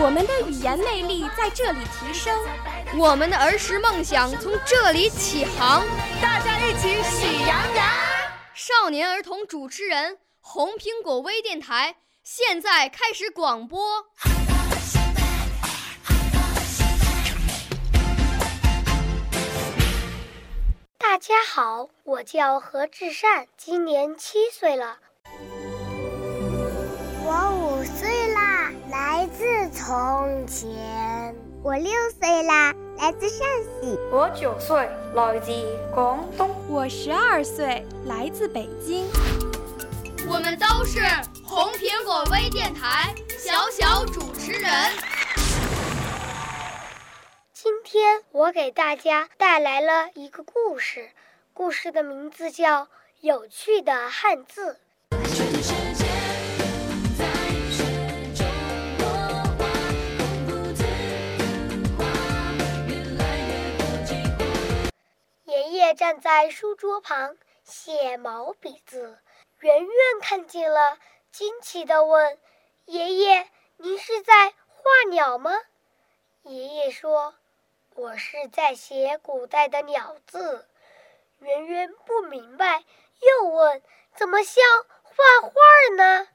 我们的语言魅力在这里提升，我们的儿时梦想从这里起航。大家一起喜羊羊。少年儿童主持人，红苹果微电台现在开始广播。大家好，我叫何志善，今年七岁了。我五岁自从前。我六岁啦，来自陕西。我九岁，来自广东。我十二岁，来自北京。我们都是红苹果微电台小小主持人。今天我给大家带来了一个故事，故事的名字叫《有趣的汉字》。站在书桌旁写毛笔字，圆圆看见了，惊奇地问：“爷爷，您是在画鸟吗？”爷爷说。我是在写古代的鸟字，圆圆不明白，又问：“怎么像画画呢？”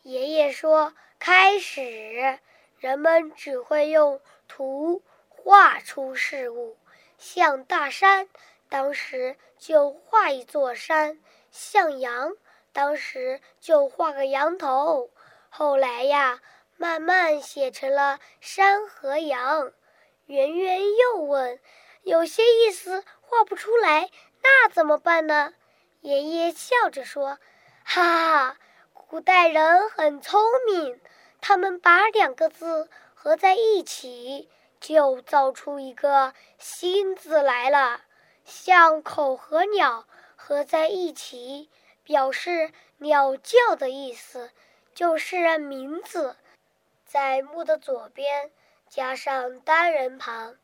爷爷说：“开始，人们只会用图画出事物，像大山，当时就画一座山；像羊，当时就画个羊头。后来呀，慢慢写成了山和羊。”圆圆又问：“有些意思画不出来，那怎么办呢？”爷爷笑着说：“哈哈，古代人很聪明，他们把两个字合在一起，就造出一个新字来了。像口和鸟合在一起，表示鸟叫的意思，就是名字，在木的左边。”加上单人旁，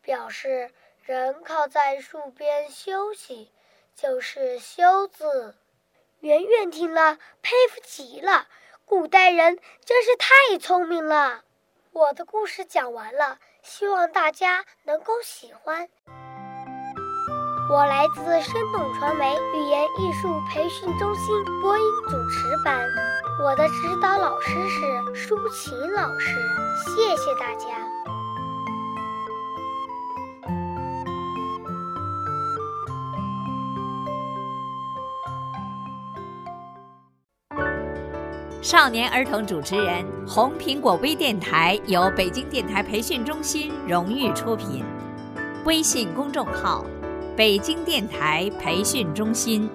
表示人靠在树边休息，就是“休”字。圆圆听了，佩服极了，古代人真是太聪明了。我的故事讲完了，希望大家能够喜欢。我来自生动传媒语言艺术培训中心播音主持班，我的指导老师是舒琴老师，谢谢大家。少年儿童主持人，红苹果微电台由北京电台培训中心荣誉出品，微信公众号。北京电台培训中心。